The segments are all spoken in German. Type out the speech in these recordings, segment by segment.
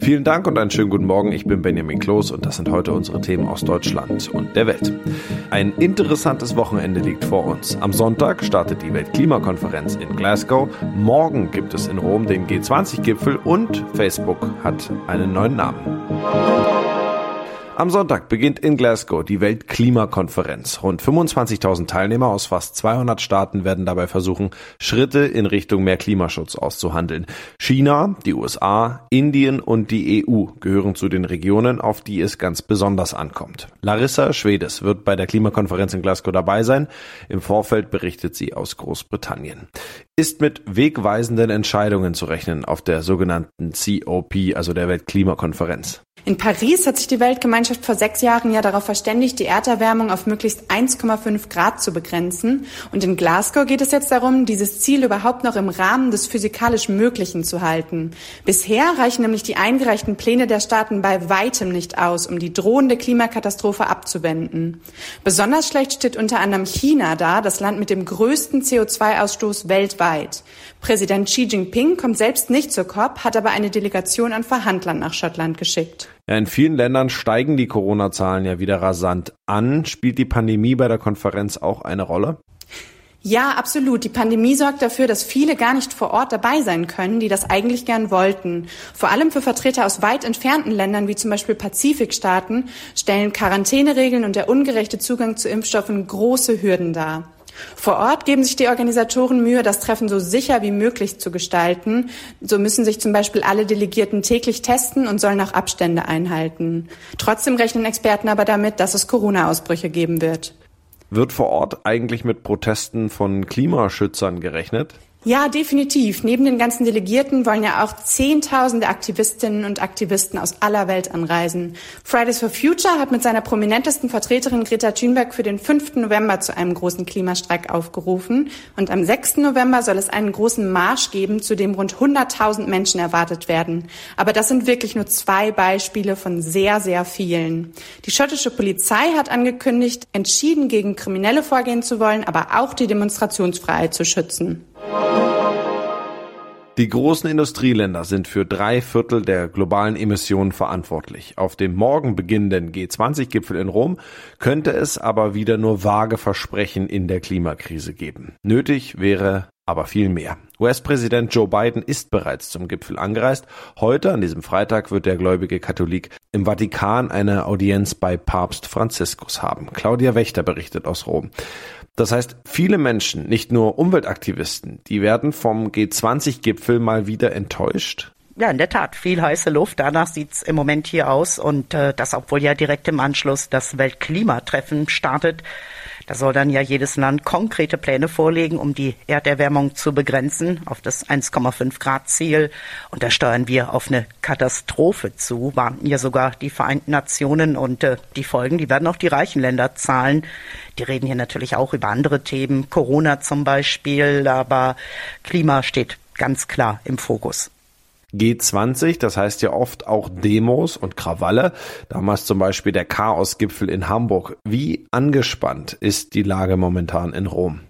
Vielen Dank und einen schönen guten Morgen. Ich bin Benjamin Kloß und das sind heute unsere Themen aus Deutschland und der Welt. Ein interessantes Wochenende liegt vor uns. Am Sonntag startet die Weltklimakonferenz in Glasgow. Morgen gibt es in Rom den G20-Gipfel und Facebook hat einen neuen Namen. Am Sonntag beginnt in Glasgow die Weltklimakonferenz. Rund 25.000 Teilnehmer aus fast 200 Staaten werden dabei versuchen, Schritte in Richtung mehr Klimaschutz auszuhandeln. China, die USA, Indien und die EU gehören zu den Regionen, auf die es ganz besonders ankommt. Larissa Schwedes wird bei der Klimakonferenz in Glasgow dabei sein. Im Vorfeld berichtet sie aus Großbritannien. Ist mit wegweisenden Entscheidungen zu rechnen auf der sogenannten COP, also der Weltklimakonferenz? In Paris hat sich die Weltgemeinschaft vor sechs Jahren ja darauf verständigt, die Erderwärmung auf möglichst 1,5 Grad zu begrenzen. Und in Glasgow geht es jetzt darum, dieses Ziel überhaupt noch im Rahmen des physikalisch Möglichen zu halten. Bisher reichen nämlich die eingereichten Pläne der Staaten bei weitem nicht aus, um die drohende Klimakatastrophe abzuwenden. Besonders schlecht steht unter anderem China da, das Land mit dem größten CO2-Ausstoß weltweit. Präsident Xi Jinping kommt selbst nicht zur COP, hat aber eine Delegation an Verhandlern nach Schottland geschickt. Ja, in vielen Ländern steigen die Corona-Zahlen ja wieder rasant an. Spielt die Pandemie bei der Konferenz auch eine Rolle? Ja, absolut. Die Pandemie sorgt dafür, dass viele gar nicht vor Ort dabei sein können, die das eigentlich gern wollten. Vor allem für Vertreter aus weit entfernten Ländern, wie zum Beispiel Pazifikstaaten, stellen Quarantäneregeln und der ungerechte Zugang zu Impfstoffen große Hürden dar. Vor Ort geben sich die Organisatoren Mühe, das Treffen so sicher wie möglich zu gestalten. So müssen sich zum Beispiel alle Delegierten täglich testen und sollen auch Abstände einhalten. Trotzdem rechnen Experten aber damit, dass es Corona-Ausbrüche geben wird. Wird vor Ort eigentlich mit Protesten von Klimaschützern gerechnet? Ja, definitiv. Neben den ganzen Delegierten wollen ja auch Zehntausende Aktivistinnen und Aktivisten aus aller Welt anreisen. Fridays for Future hat mit seiner prominentesten Vertreterin Greta Thunberg für den 5. November zu einem großen Klimastreik aufgerufen. Und am 6. November soll es einen großen Marsch geben, zu dem rund 100.000 Menschen erwartet werden. Aber das sind wirklich nur zwei Beispiele von sehr, sehr vielen. Die schottische Polizei hat angekündigt, entschieden gegen Kriminelle vorgehen zu wollen, aber auch die Demonstrationsfreiheit zu schützen. Die großen Industrieländer sind für drei Viertel der globalen Emissionen verantwortlich. Auf dem morgen beginnenden G20-Gipfel in Rom könnte es aber wieder nur vage Versprechen in der Klimakrise geben. Nötig wäre aber viel mehr. US-Präsident Joe Biden ist bereits zum Gipfel angereist. Heute, an diesem Freitag, wird der gläubige Katholik im Vatikan eine Audienz bei Papst Franziskus haben. Claudia Wächter berichtet aus Rom. Das heißt, viele Menschen, nicht nur Umweltaktivisten, die werden vom G20-Gipfel mal wieder enttäuscht. Ja, in der Tat, viel heiße Luft. Danach sieht's im Moment hier aus. Und äh, das, obwohl ja direkt im Anschluss das Weltklimatreffen startet. Da soll dann ja jedes Land konkrete Pläne vorlegen, um die Erderwärmung zu begrenzen auf das 1,5 Grad Ziel. Und da steuern wir auf eine Katastrophe zu, warnten ja sogar die Vereinten Nationen. Und äh, die Folgen, die werden auch die reichen Länder zahlen. Die reden hier natürlich auch über andere Themen, Corona zum Beispiel, aber Klima steht ganz klar im Fokus. G20, das heißt ja oft auch Demos und Krawalle. Damals zum Beispiel der Chaosgipfel in Hamburg. Wie angespannt ist die Lage momentan in Rom?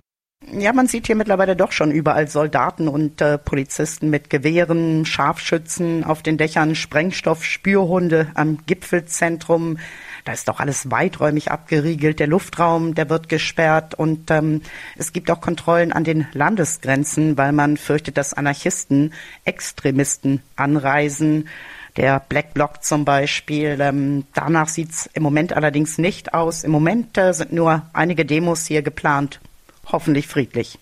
Ja, man sieht hier mittlerweile doch schon überall Soldaten und äh, Polizisten mit Gewehren, Scharfschützen auf den Dächern, Sprengstoff, Spürhunde am Gipfelzentrum. Da ist doch alles weiträumig abgeriegelt. Der Luftraum, der wird gesperrt und ähm, es gibt auch Kontrollen an den Landesgrenzen, weil man fürchtet, dass Anarchisten, Extremisten anreisen. Der Black Bloc zum Beispiel. Ähm, danach sieht's im Moment allerdings nicht aus. Im Moment äh, sind nur einige Demos hier geplant. Hoffentlich friedlich.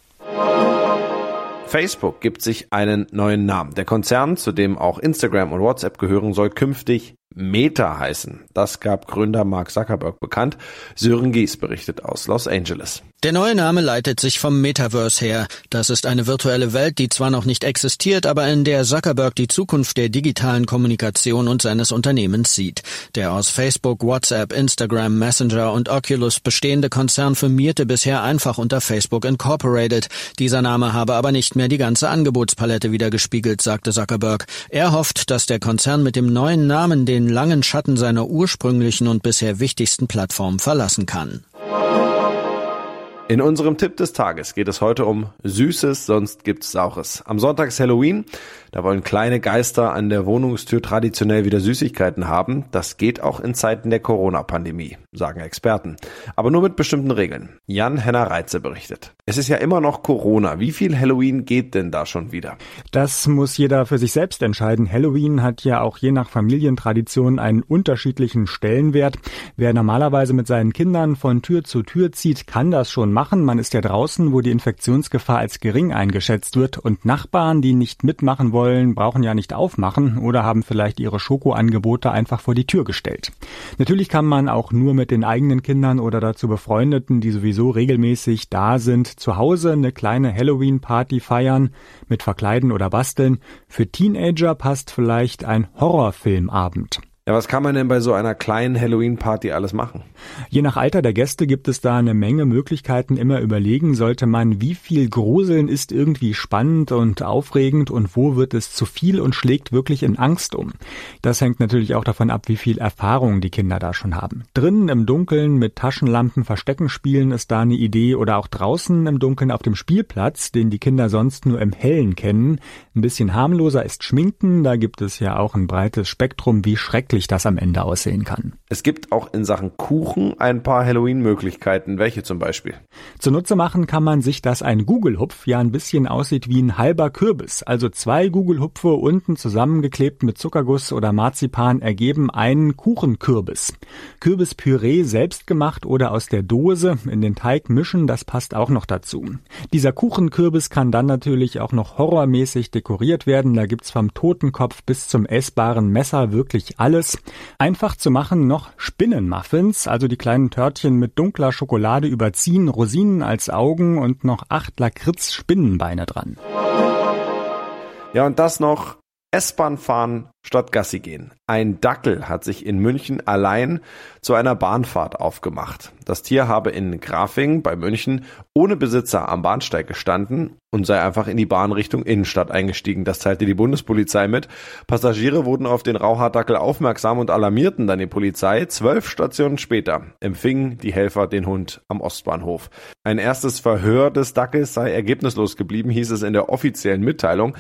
Facebook gibt sich einen neuen Namen. Der Konzern, zu dem auch Instagram und WhatsApp gehören, soll künftig Meta heißen. Das gab Gründer Mark Zuckerberg bekannt. Sören Gies berichtet aus Los Angeles. Der neue Name leitet sich vom Metaverse her. Das ist eine virtuelle Welt, die zwar noch nicht existiert, aber in der Zuckerberg die Zukunft der digitalen Kommunikation und seines Unternehmens sieht. Der aus Facebook, WhatsApp, Instagram, Messenger und Oculus bestehende Konzern firmierte bisher einfach unter Facebook Incorporated. Dieser Name habe aber nicht mehr die ganze Angebotspalette wiedergespiegelt, sagte Zuckerberg. Er hofft, dass der Konzern mit dem neuen Namen den langen Schatten seiner ursprünglichen und bisher wichtigsten Plattform verlassen kann. In unserem Tipp des Tages geht es heute um Süßes, sonst gibt's Saures. Am Sonntag ist Halloween. Da wollen kleine Geister an der Wohnungstür traditionell wieder Süßigkeiten haben. Das geht auch in Zeiten der Corona-Pandemie, sagen Experten. Aber nur mit bestimmten Regeln. Jan Henner Reitze berichtet. Es ist ja immer noch Corona. Wie viel Halloween geht denn da schon wieder? Das muss jeder für sich selbst entscheiden. Halloween hat ja auch je nach Familientradition einen unterschiedlichen Stellenwert. Wer normalerweise mit seinen Kindern von Tür zu Tür zieht, kann das schon machen. Man ist ja draußen, wo die Infektionsgefahr als gering eingeschätzt wird und Nachbarn, die nicht mitmachen wollen, brauchen ja nicht aufmachen oder haben vielleicht ihre Schokoangebote einfach vor die Tür gestellt. Natürlich kann man auch nur mit den eigenen Kindern oder dazu befreundeten, die sowieso regelmäßig da sind, zu Hause eine kleine Halloween-Party feiern mit Verkleiden oder Basteln. Für Teenager passt vielleicht ein Horrorfilmabend. Ja, was kann man denn bei so einer kleinen Halloween-Party alles machen? Je nach Alter der Gäste gibt es da eine Menge Möglichkeiten. Immer überlegen sollte man, wie viel Gruseln ist irgendwie spannend und aufregend und wo wird es zu viel und schlägt wirklich in Angst um. Das hängt natürlich auch davon ab, wie viel Erfahrung die Kinder da schon haben. Drinnen im Dunkeln mit Taschenlampen Verstecken spielen ist da eine Idee oder auch draußen im Dunkeln auf dem Spielplatz, den die Kinder sonst nur im Hellen kennen. Ein bisschen harmloser ist Schminken. Da gibt es ja auch ein breites Spektrum, wie schrecklich schrecklich das am Ende aussehen kann. Es gibt auch in Sachen Kuchen ein paar Halloween-Möglichkeiten. Welche zum Beispiel? Zunutze machen kann man sich, dass ein Gugelhupf ja ein bisschen aussieht wie ein halber Kürbis. Also zwei Gugelhupfe unten zusammengeklebt mit Zuckerguss oder Marzipan ergeben einen Kuchenkürbis. Kürbispüree selbst gemacht oder aus der Dose in den Teig mischen, das passt auch noch dazu. Dieser Kuchenkürbis kann dann natürlich auch noch horrormäßig dekoriert werden. Da gibt's vom Totenkopf bis zum essbaren Messer wirklich alles. Einfach zu machen noch Spinnenmuffins, also die kleinen Törtchen mit dunkler Schokolade überziehen, Rosinen als Augen und noch acht Lakritz-Spinnenbeine dran. Ja, und das noch S-Bahn fahren statt Gassi gehen. Ein Dackel hat sich in München allein zu einer Bahnfahrt aufgemacht. Das Tier habe in Grafing bei München ohne Besitzer am Bahnsteig gestanden und sei einfach in die Bahn Richtung Innenstadt eingestiegen. Das teilte die Bundespolizei mit. Passagiere wurden auf den Rauhaardackel aufmerksam und alarmierten dann die Polizei. Zwölf Stationen später empfingen die Helfer den Hund am Ostbahnhof. Ein erstes Verhör des Dackels sei ergebnislos geblieben, hieß es in der offiziellen Mitteilung.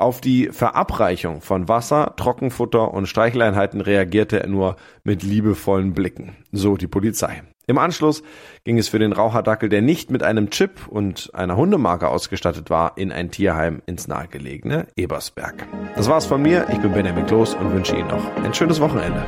Auf die Verabreichung von Wasser, Trockenfutter und Streicheleinheiten reagierte er nur mit liebevollen Blicken, so die Polizei. Im Anschluss ging es für den Raucherdackel, der nicht mit einem Chip und einer Hundemarke ausgestattet war, in ein Tierheim ins nahegelegene Ebersberg. Das war's von mir. Ich bin Benjamin Kloß und wünsche Ihnen noch ein schönes Wochenende.